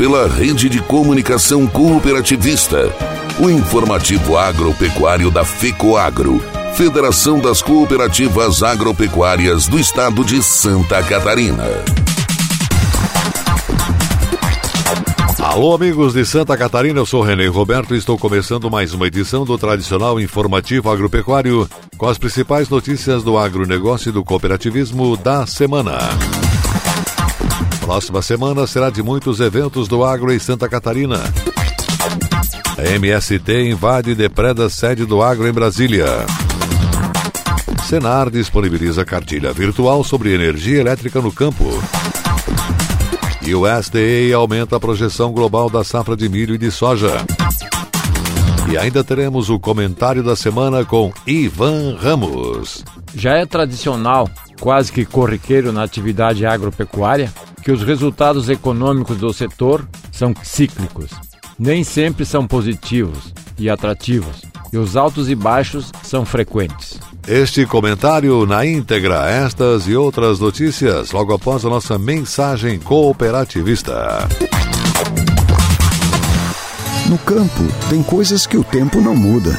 pela rede de comunicação cooperativista, o informativo agropecuário da FECOAGRO, Federação das Cooperativas Agropecuárias do Estado de Santa Catarina. Alô, amigos de Santa Catarina, eu sou René Roberto e estou começando mais uma edição do tradicional informativo agropecuário com as principais notícias do agronegócio e do cooperativismo da semana. Próxima semana será de muitos eventos do agro em Santa Catarina. A MST invade e depreda sede do agro em Brasília. Senar disponibiliza cartilha virtual sobre energia elétrica no campo. E o SDA aumenta a projeção global da safra de milho e de soja. E ainda teremos o comentário da semana com Ivan Ramos. Já é tradicional, quase que corriqueiro na atividade agropecuária, que os resultados econômicos do setor são cíclicos. Nem sempre são positivos e atrativos, e os altos e baixos são frequentes. Este comentário na íntegra, estas e outras notícias, logo após a nossa mensagem cooperativista. No campo, tem coisas que o tempo não muda,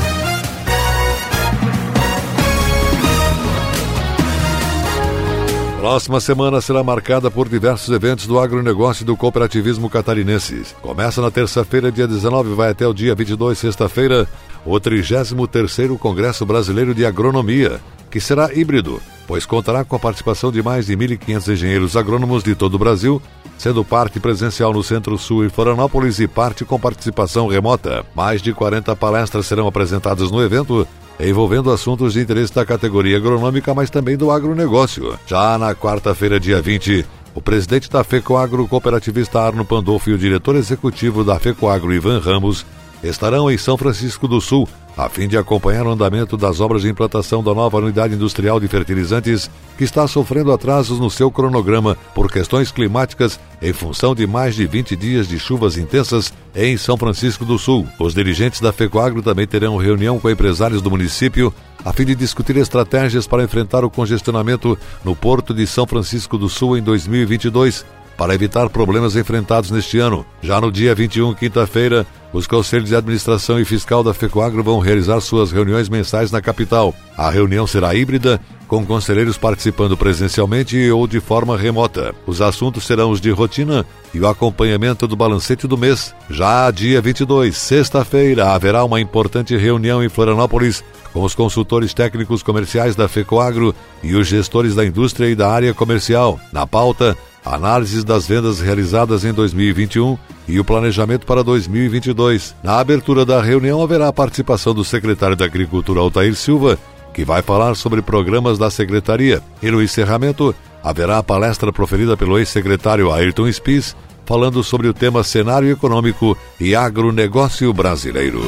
Próxima semana será marcada por diversos eventos do agronegócio e do cooperativismo catarinense. Começa na terça-feira, dia 19, vai até o dia 22, sexta-feira, o 33º Congresso Brasileiro de Agronomia, que será híbrido, pois contará com a participação de mais de 1.500 engenheiros agrônomos de todo o Brasil, sendo parte presencial no Centro-Sul e Florianópolis e parte com participação remota. Mais de 40 palestras serão apresentadas no evento, envolvendo assuntos de interesse da categoria agronômica, mas também do agronegócio. Já na quarta-feira, dia 20, o presidente da FECOAGRO, cooperativista Arno Pandolfo e o diretor executivo da FECOAGRO, Ivan Ramos, estarão em São Francisco do Sul, a fim de acompanhar o andamento das obras de implantação da nova unidade industrial de fertilizantes, que está sofrendo atrasos no seu cronograma por questões climáticas em função de mais de 20 dias de chuvas intensas em São Francisco do Sul. Os dirigentes da FECOAGRO também terão reunião com empresários do município a fim de discutir estratégias para enfrentar o congestionamento no porto de São Francisco do Sul em 2022 para evitar problemas enfrentados neste ano. Já no dia 21, quinta-feira, os conselhos de administração e fiscal da FECOAGRO vão realizar suas reuniões mensais na capital. A reunião será híbrida, com conselheiros participando presencialmente ou de forma remota. Os assuntos serão os de rotina e o acompanhamento do balancete do mês. Já dia 22, sexta-feira, haverá uma importante reunião em Florianópolis com os consultores técnicos comerciais da FECOAGRO e os gestores da indústria e da área comercial. Na pauta, análises das vendas realizadas em 2021 e o planejamento para 2022. Na abertura da reunião haverá a participação do secretário da Agricultura Altair Silva, que vai falar sobre programas da secretaria. E no encerramento, haverá a palestra proferida pelo ex-secretário Ayrton Spies, falando sobre o tema cenário econômico e agronegócio brasileiro.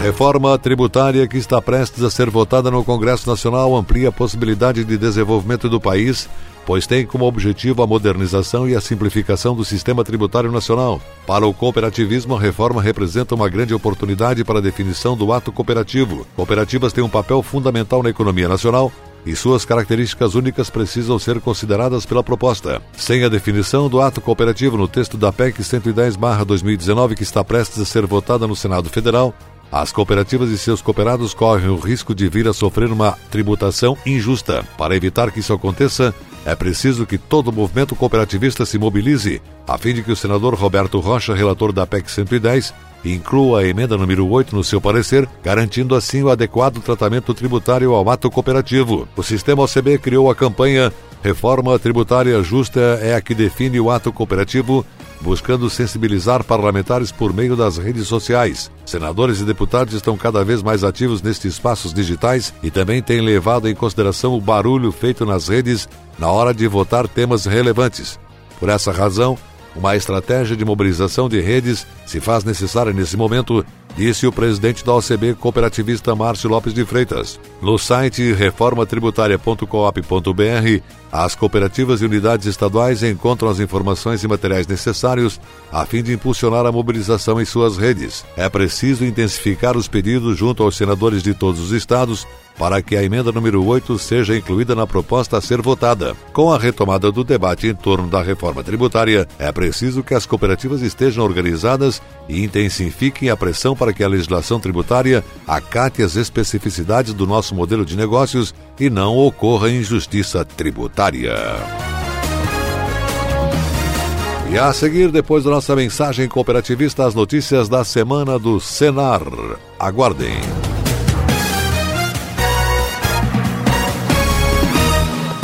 Reforma tributária que está prestes a ser votada no Congresso Nacional amplia a possibilidade de desenvolvimento do país pois tem como objetivo a modernização e a simplificação do sistema tributário nacional. Para o cooperativismo, a reforma representa uma grande oportunidade para a definição do ato cooperativo. Cooperativas têm um papel fundamental na economia nacional e suas características únicas precisam ser consideradas pela proposta. Sem a definição do ato cooperativo no texto da PEC 110-2019, que está prestes a ser votada no Senado Federal, as cooperativas e seus cooperados correm o risco de vir a sofrer uma tributação injusta. Para evitar que isso aconteça, é preciso que todo o movimento cooperativista se mobilize, a fim de que o senador Roberto Rocha, relator da PEC 110, inclua a emenda número 8 no seu parecer, garantindo assim o adequado tratamento tributário ao ato cooperativo. O sistema OCB criou a campanha Reforma Tributária Justa é a que define o ato cooperativo, buscando sensibilizar parlamentares por meio das redes sociais. Senadores e deputados estão cada vez mais ativos nestes espaços digitais e também têm levado em consideração o barulho feito nas redes na hora de votar temas relevantes. Por essa razão, uma estratégia de mobilização de redes se faz necessária nesse momento, disse o presidente da OCB cooperativista Márcio Lopes de Freitas. No site reformatributária.coop.br, as cooperativas e unidades estaduais encontram as informações e materiais necessários a fim de impulsionar a mobilização em suas redes. É preciso intensificar os pedidos junto aos senadores de todos os estados para que a emenda número 8 seja incluída na proposta a ser votada. Com a retomada do debate em torno da reforma tributária, é preciso que as cooperativas estejam organizadas e intensifiquem a pressão para que a legislação tributária acate as especificidades do nosso modelo de negócios e não ocorra injustiça tributária. E a seguir, depois da nossa mensagem cooperativista, as notícias da semana do Senar. Aguardem.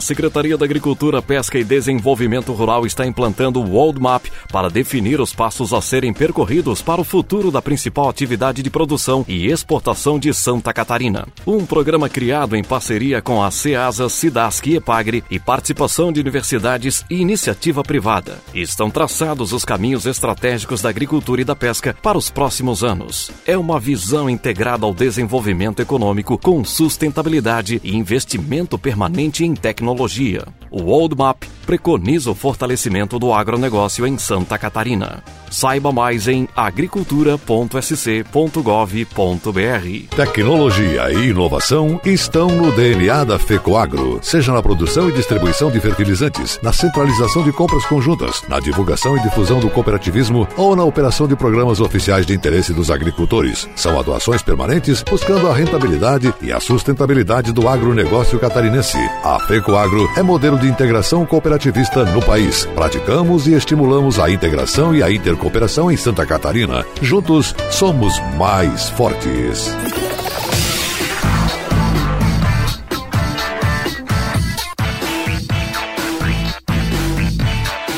A Secretaria da Agricultura, Pesca e Desenvolvimento Rural está implantando o World Map para definir os passos a serem percorridos para o futuro da principal atividade de produção e exportação de Santa Catarina. Um programa criado em parceria com a CEASA, SIDASC e EPAGRE e participação de universidades e iniciativa privada. Estão traçados os caminhos estratégicos da agricultura e da pesca para os próximos anos. É uma visão integrada ao desenvolvimento econômico com sustentabilidade e investimento permanente em tecnologia tecnologia. O World Map preconiza o fortalecimento do agronegócio em Santa Catarina. Saiba mais em agricultura.sc.gov.br. Tecnologia e inovação estão no DNA da FECOAGRO, seja na produção e distribuição de fertilizantes, na centralização de compras conjuntas, na divulgação e difusão do cooperativismo ou na operação de programas oficiais de interesse dos agricultores. São atuações permanentes buscando a rentabilidade e a sustentabilidade do agronegócio catarinense. A FECOAGRO é modelo de integração cooperativista no país. Praticamos e estimulamos a integração e a intercooperação Cooperação em Santa Catarina. Juntos somos mais fortes.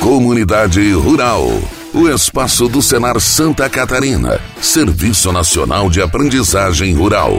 Comunidade Rural. O espaço do Senar Santa Catarina. Serviço Nacional de Aprendizagem Rural.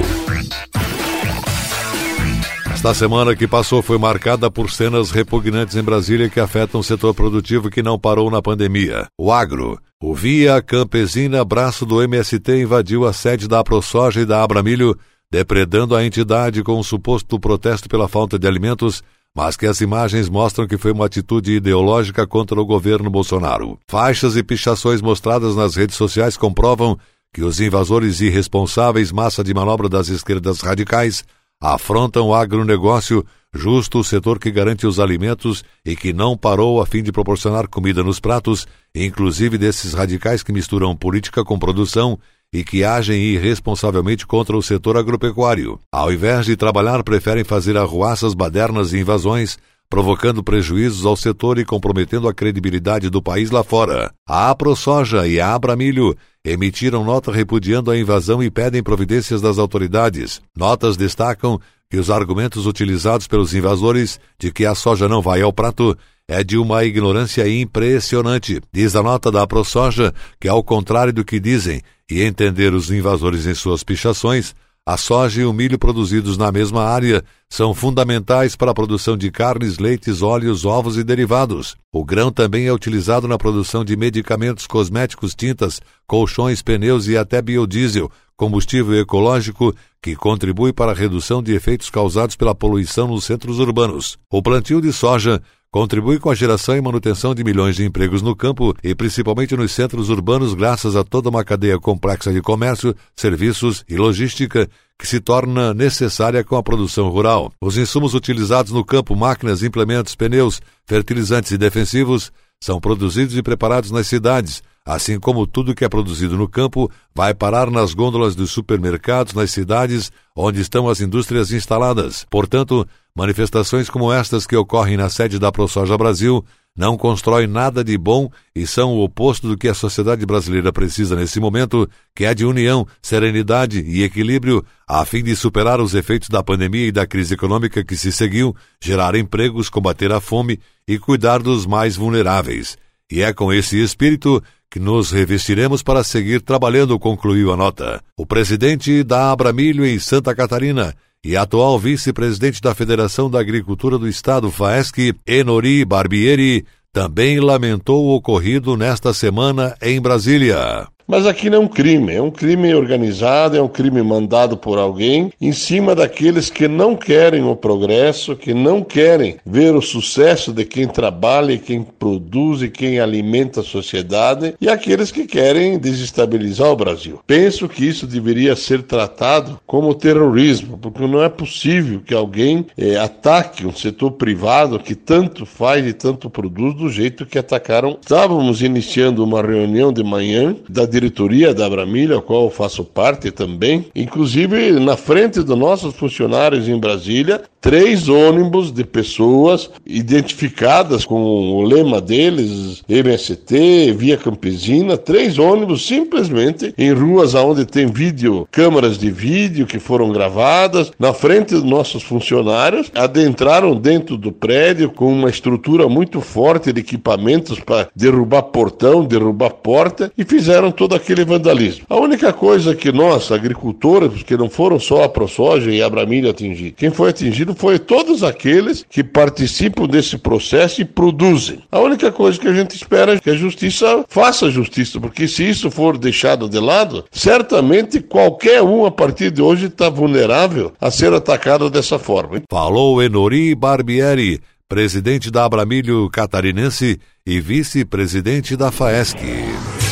Esta semana que passou foi marcada por cenas repugnantes em Brasília que afetam o setor produtivo que não parou na pandemia. O agro. O Via Campesina, braço do MST, invadiu a sede da AproSoja e da Abramilho, depredando a entidade com um suposto protesto pela falta de alimentos, mas que as imagens mostram que foi uma atitude ideológica contra o governo Bolsonaro. Faixas e pichações mostradas nas redes sociais comprovam que os invasores irresponsáveis, massa de manobra das esquerdas radicais, afrontam o agronegócio, justo o setor que garante os alimentos e que não parou a fim de proporcionar comida nos pratos, inclusive desses radicais que misturam política com produção e que agem irresponsavelmente contra o setor agropecuário. Ao invés de trabalhar, preferem fazer arruaças, badernas e invasões, provocando prejuízos ao setor e comprometendo a credibilidade do país lá fora. A AproSoja e a Abramilho emitiram nota repudiando a invasão e pedem providências das autoridades. Notas destacam que os argumentos utilizados pelos invasores de que a soja não vai ao prato é de uma ignorância impressionante. Diz a nota da ProSoja que, ao contrário do que dizem e entender os invasores em suas pichações, a soja e o milho produzidos na mesma área são fundamentais para a produção de carnes, leites, óleos, ovos e derivados. O grão também é utilizado na produção de medicamentos, cosméticos, tintas, colchões, pneus e até biodiesel, combustível ecológico que contribui para a redução de efeitos causados pela poluição nos centros urbanos. O plantio de soja contribui com a geração e manutenção de milhões de empregos no campo e principalmente nos centros urbanos, graças a toda uma cadeia complexa de comércio, serviços e logística que se torna necessária com a produção rural. Os insumos utilizados no campo, máquinas, implementos, pneus, fertilizantes e defensivos, são produzidos e preparados nas cidades, assim como tudo que é produzido no campo vai parar nas gôndolas dos supermercados nas cidades onde estão as indústrias instaladas. Portanto, Manifestações como estas que ocorrem na sede da ProSoja Brasil não constroem nada de bom e são o oposto do que a sociedade brasileira precisa nesse momento, que é de união, serenidade e equilíbrio, a fim de superar os efeitos da pandemia e da crise econômica que se seguiu, gerar empregos, combater a fome e cuidar dos mais vulneráveis. E é com esse espírito que nos revestiremos para seguir trabalhando, concluiu a nota. O presidente da Abramilho em Santa Catarina e atual vice-presidente da Federação da Agricultura do Estado, FAESC, Enori Barbieri, também lamentou o ocorrido nesta semana em Brasília. Mas aqui não é um crime, é um crime organizado, é um crime mandado por alguém em cima daqueles que não querem o progresso, que não querem ver o sucesso de quem trabalha, quem produz e quem alimenta a sociedade e aqueles que querem desestabilizar o Brasil. Penso que isso deveria ser tratado como terrorismo, porque não é possível que alguém é, ataque um setor privado que tanto faz e tanto produz do jeito que atacaram. Estávamos iniciando uma reunião de manhã da diretoria da Abramilha, a qual eu faço parte também. Inclusive, na frente dos nossos funcionários em Brasília, três ônibus de pessoas identificadas com o lema deles, MST, Via Campesina, três ônibus simplesmente em ruas onde tem vídeo, câmeras de vídeo que foram gravadas, na frente dos nossos funcionários, adentraram dentro do prédio com uma estrutura muito forte de equipamentos para derrubar portão, derrubar porta e fizeram todo aquele vandalismo. A única coisa que nós, agricultores, que não foram só a ProSoja e a Abramilha atingir, quem foi atingido foi todos aqueles que participam desse processo e produzem. A única coisa que a gente espera é que a justiça faça justiça, porque se isso for deixado de lado, certamente qualquer um a partir de hoje está vulnerável a ser atacado dessa forma. Falou Enori Barbieri, presidente da Abramilho Catarinense e vice-presidente da FAESC.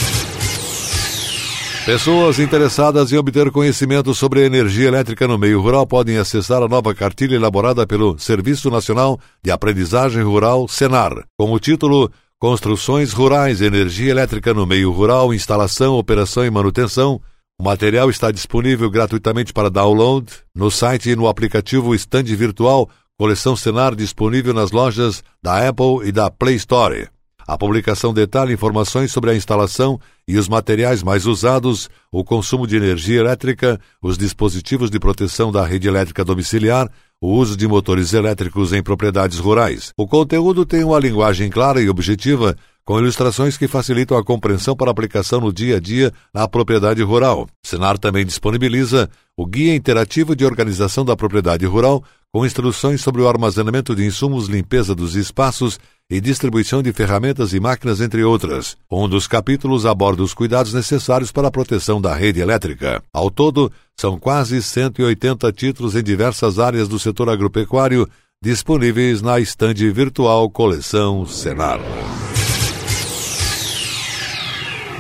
Pessoas interessadas em obter conhecimento sobre energia elétrica no meio rural podem acessar a nova cartilha elaborada pelo Serviço Nacional de Aprendizagem Rural, Senar, com o título Construções Rurais, Energia Elétrica no Meio Rural, Instalação, Operação e Manutenção. O material está disponível gratuitamente para download no site e no aplicativo Stand Virtual, coleção Senar disponível nas lojas da Apple e da Play Store. A publicação detalha informações sobre a instalação e os materiais mais usados, o consumo de energia elétrica, os dispositivos de proteção da rede elétrica domiciliar, o uso de motores elétricos em propriedades rurais. O conteúdo tem uma linguagem clara e objetiva, com ilustrações que facilitam a compreensão para aplicação no dia a dia na propriedade rural. Senar também disponibiliza o Guia Interativo de Organização da Propriedade Rural, com instruções sobre o armazenamento de insumos, limpeza dos espaços e distribuição de ferramentas e máquinas, entre outras. Um dos capítulos aborda os cuidados necessários para a proteção da rede elétrica. Ao todo, são quase 180 títulos em diversas áreas do setor agropecuário disponíveis na estande virtual Coleção Senar.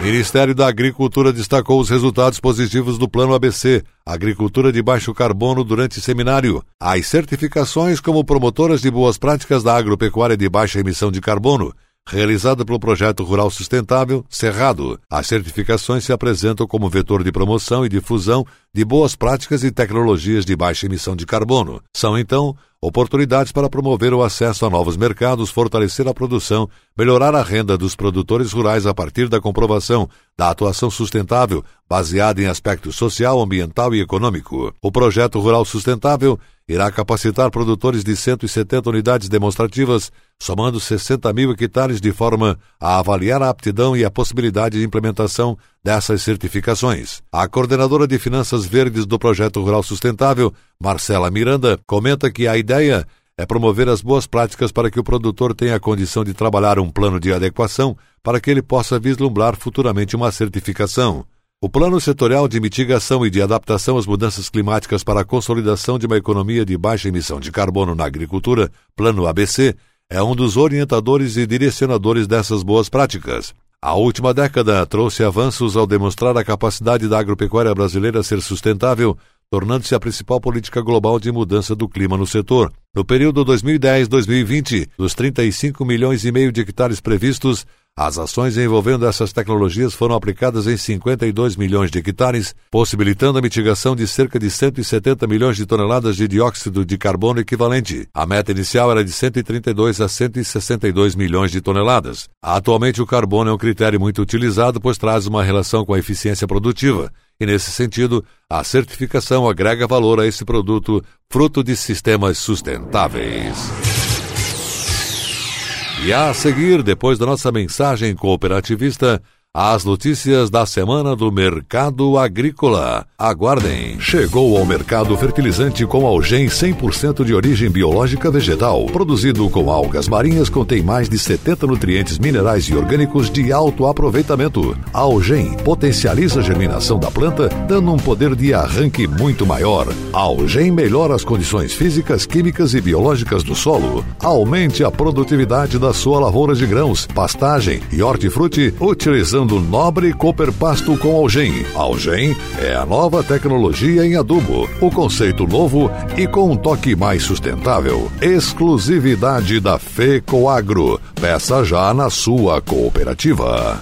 Ministério da Agricultura destacou os resultados positivos do Plano ABC, Agricultura de Baixo Carbono, durante seminário. As certificações como promotoras de boas práticas da agropecuária de baixa emissão de carbono, realizada pelo Projeto Rural Sustentável Cerrado. As certificações se apresentam como vetor de promoção e difusão de boas práticas e tecnologias de baixa emissão de carbono. São, então, oportunidades para promover o acesso a novos mercados, fortalecer a produção, melhorar a renda dos produtores rurais a partir da comprovação da atuação sustentável, baseada em aspecto social, ambiental e econômico. O projeto Rural Sustentável irá capacitar produtores de 170 unidades demonstrativas, somando 60 mil hectares, de forma a avaliar a aptidão e a possibilidade de implementação dessas certificações. A coordenadora de Finanças Verdes do Projeto Rural Sustentável, Marcela Miranda, comenta que a ideia é promover as boas práticas para que o produtor tenha a condição de trabalhar um plano de adequação para que ele possa vislumbrar futuramente uma certificação. O Plano Setorial de Mitigação e de Adaptação às Mudanças Climáticas para a Consolidação de uma Economia de Baixa Emissão de Carbono na Agricultura, Plano ABC, é um dos orientadores e direcionadores dessas boas práticas. A última década trouxe avanços ao demonstrar a capacidade da agropecuária brasileira ser sustentável, tornando-se a principal política global de mudança do clima no setor. No período 2010-2020, dos 35 milhões e meio de hectares previstos, as ações envolvendo essas tecnologias foram aplicadas em 52 milhões de hectares, possibilitando a mitigação de cerca de 170 milhões de toneladas de dióxido de carbono equivalente. A meta inicial era de 132 a 162 milhões de toneladas. Atualmente, o carbono é um critério muito utilizado, pois traz uma relação com a eficiência produtiva. E, nesse sentido, a certificação agrega valor a esse produto, fruto de sistemas sustentáveis. E a seguir, depois da nossa mensagem cooperativista, as notícias da semana do mercado agrícola. Aguardem. Chegou ao mercado fertilizante com algem 100% de origem biológica vegetal. Produzido com algas marinhas, contém mais de 70 nutrientes minerais e orgânicos de alto aproveitamento. Algem potencializa a germinação da planta, dando um poder de arranque muito maior. Algem melhora as condições físicas, químicas e biológicas do solo. Aumente a produtividade da sua lavoura de grãos, pastagem e hortifruti, utilizando utilizando nobre cooper pasto com algem. Algem é a nova tecnologia em adubo, o conceito novo e com um toque mais sustentável. Exclusividade da FECOAGRO. Peça já na sua cooperativa.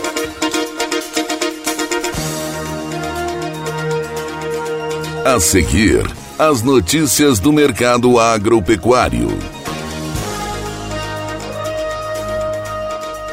A seguir, as notícias do mercado agropecuário.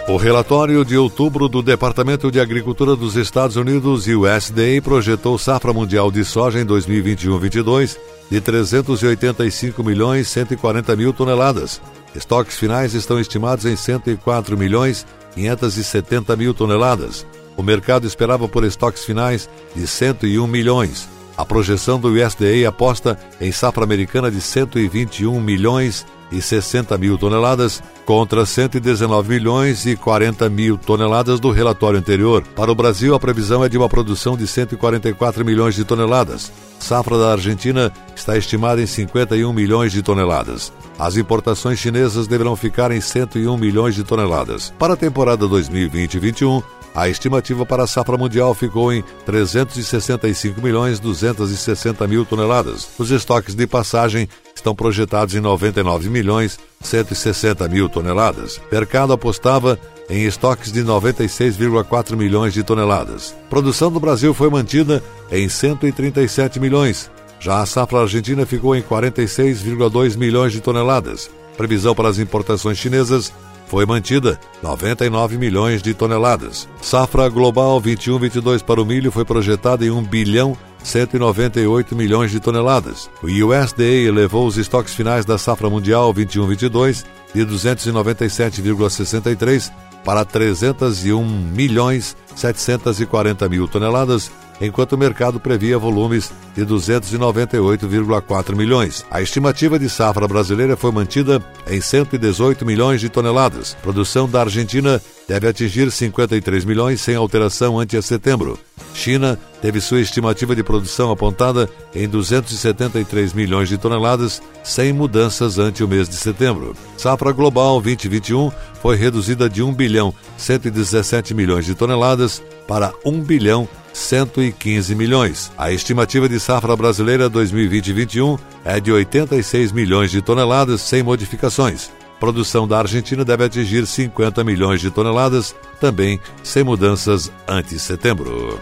O relatório de outubro do Departamento de Agricultura dos Estados Unidos e o USDA projetou safra mundial de soja em 2021-22 de 385 milhões 140 mil toneladas. Estoques finais estão estimados em 104 milhões 570 mil toneladas. O mercado esperava por estoques finais de 101 milhões. A projeção do USDA aposta em safra americana de 121 milhões e 60 mil toneladas contra 119 milhões e 40 mil toneladas do relatório anterior. Para o Brasil, a previsão é de uma produção de 144 milhões de toneladas. Safra da Argentina está estimada em 51 milhões de toneladas. As importações chinesas deverão ficar em 101 milhões de toneladas. Para a temporada 2020-21, a estimativa para a safra mundial ficou em 365 milhões 260 mil toneladas. Os estoques de passagem estão projetados em 99 milhões 160 mil toneladas. Mercado apostava em estoques de 96,4 milhões de toneladas. Produção do Brasil foi mantida em 137 milhões. Já a safra argentina ficou em 46,2 milhões de toneladas. Previsão para as importações chinesas foi mantida 99 milhões de toneladas. Safra global 21-22 para o milho foi projetada em 1 bilhão 198 milhões de toneladas. O USDA elevou os estoques finais da safra mundial 21-22 de 297,63 para 301 milhões 740 mil toneladas enquanto o mercado previa volumes de 298,4 milhões. A estimativa de safra brasileira foi mantida em 118 milhões de toneladas. Produção da Argentina deve atingir 53 milhões sem alteração ante a setembro. China teve sua estimativa de produção apontada em 273 milhões de toneladas, sem mudanças ante o mês de setembro. Safra global 2021 foi reduzida de 1 bilhão 117 milhões de toneladas para 1 bilhão 115 milhões. A estimativa de safra brasileira 2020-21 é de 86 milhões de toneladas sem modificações. Produção da Argentina deve atingir 50 milhões de toneladas, também sem mudanças ante setembro.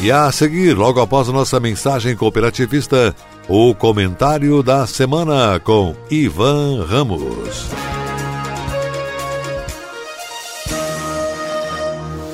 E a seguir, logo após nossa mensagem cooperativista, o comentário da semana com Ivan Ramos.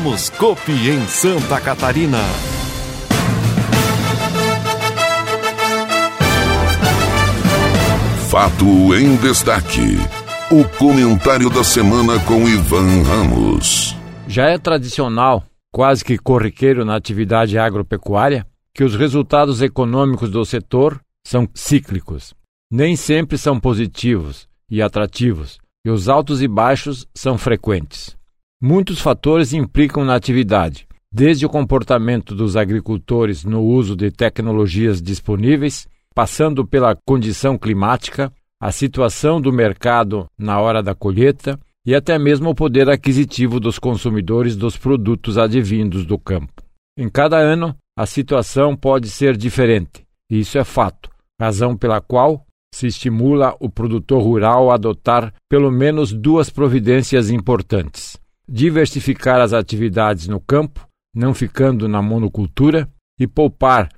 Somos Copi em Santa Catarina. Fato em destaque. O comentário da semana com Ivan Ramos. Já é tradicional, quase que corriqueiro na atividade agropecuária, que os resultados econômicos do setor são cíclicos. Nem sempre são positivos e atrativos, e os altos e baixos são frequentes. Muitos fatores implicam na atividade, desde o comportamento dos agricultores no uso de tecnologias disponíveis, passando pela condição climática, a situação do mercado na hora da colheita e até mesmo o poder aquisitivo dos consumidores dos produtos advindos do campo. Em cada ano, a situação pode ser diferente, e isso é fato, razão pela qual se estimula o produtor rural a adotar pelo menos duas providências importantes diversificar as atividades no campo, não ficando na monocultura, e poupar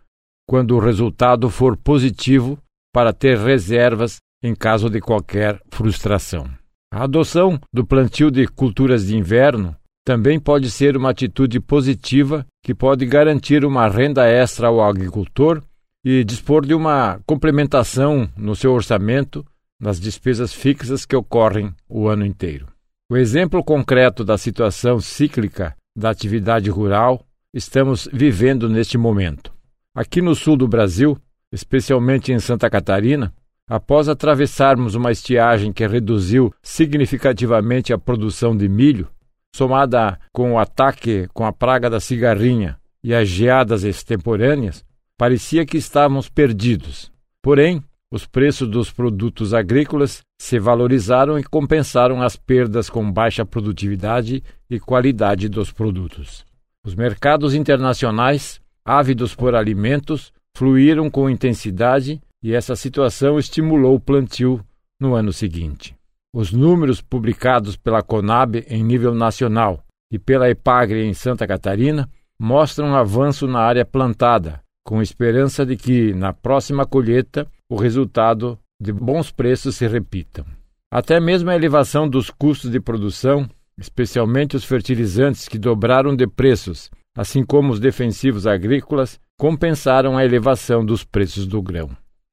quando o resultado for positivo para ter reservas em caso de qualquer frustração. A adoção do plantio de culturas de inverno também pode ser uma atitude positiva que pode garantir uma renda extra ao agricultor e dispor de uma complementação no seu orçamento nas despesas fixas que ocorrem o ano inteiro. O exemplo concreto da situação cíclica da atividade rural estamos vivendo neste momento. Aqui no sul do Brasil, especialmente em Santa Catarina, após atravessarmos uma estiagem que reduziu significativamente a produção de milho, somada com o ataque com a praga da cigarrinha e as geadas extemporâneas, parecia que estávamos perdidos. Porém, os preços dos produtos agrícolas se valorizaram e compensaram as perdas com baixa produtividade e qualidade dos produtos. Os mercados internacionais, ávidos por alimentos, fluíram com intensidade e essa situação estimulou o plantio no ano seguinte. Os números publicados pela Conab em nível nacional e pela Epagre em Santa Catarina mostram um avanço na área plantada, com esperança de que, na próxima colheita, o resultado de bons preços se repitam. Até mesmo a elevação dos custos de produção, especialmente os fertilizantes que dobraram de preços, assim como os defensivos agrícolas, compensaram a elevação dos preços do grão.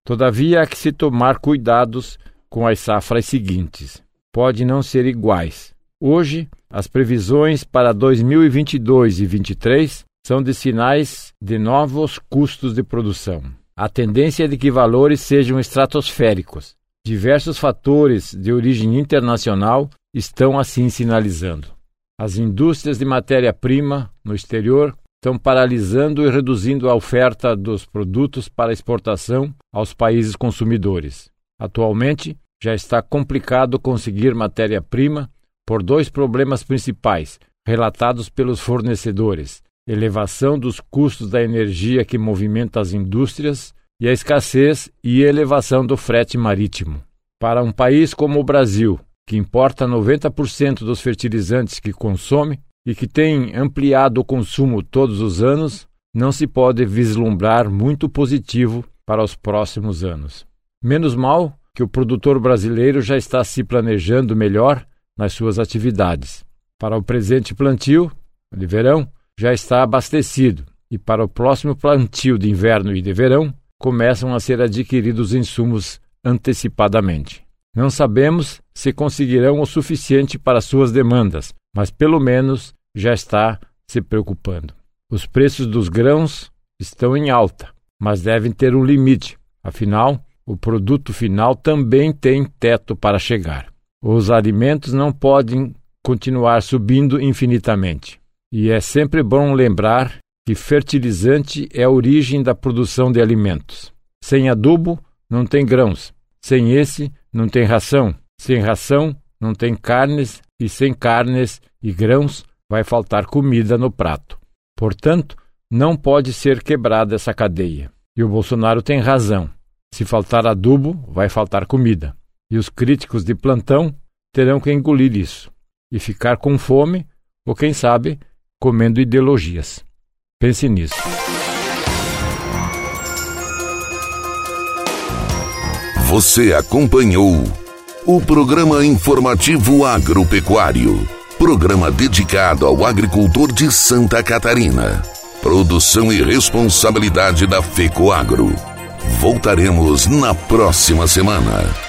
Todavia, há que se tomar cuidados com as safras seguintes. Pode não ser iguais. Hoje, as previsões para 2022 e 2023 são de sinais de novos custos de produção. A tendência é de que valores sejam estratosféricos. Diversos fatores de origem internacional estão assim sinalizando. As indústrias de matéria-prima no exterior estão paralisando e reduzindo a oferta dos produtos para exportação aos países consumidores. Atualmente, já está complicado conseguir matéria-prima por dois problemas principais relatados pelos fornecedores: elevação dos custos da energia que movimenta as indústrias e a escassez e elevação do frete marítimo. Para um país como o Brasil, que importa 90% dos fertilizantes que consome e que tem ampliado o consumo todos os anos, não se pode vislumbrar muito positivo para os próximos anos. Menos mal que o produtor brasileiro já está se planejando melhor nas suas atividades. Para o presente plantio, de verão, já está abastecido e para o próximo plantio de inverno e de verão, começam a ser adquiridos insumos antecipadamente. Não sabemos se conseguirão o suficiente para suas demandas, mas pelo menos já está se preocupando. Os preços dos grãos estão em alta, mas devem ter um limite, afinal, o produto final também tem teto para chegar. Os alimentos não podem continuar subindo infinitamente. E é sempre bom lembrar que fertilizante é a origem da produção de alimentos. Sem adubo, não tem grãos. Sem esse, não tem ração. Sem ração, não tem carnes. E sem carnes e grãos, vai faltar comida no prato. Portanto, não pode ser quebrada essa cadeia. E o Bolsonaro tem razão. Se faltar adubo, vai faltar comida. E os críticos de plantão terão que engolir isso e ficar com fome ou, quem sabe, comendo ideologias. Pense nisso. Você acompanhou o programa informativo agropecuário, programa dedicado ao agricultor de Santa Catarina. Produção e responsabilidade da FECOAGro. Voltaremos na próxima semana.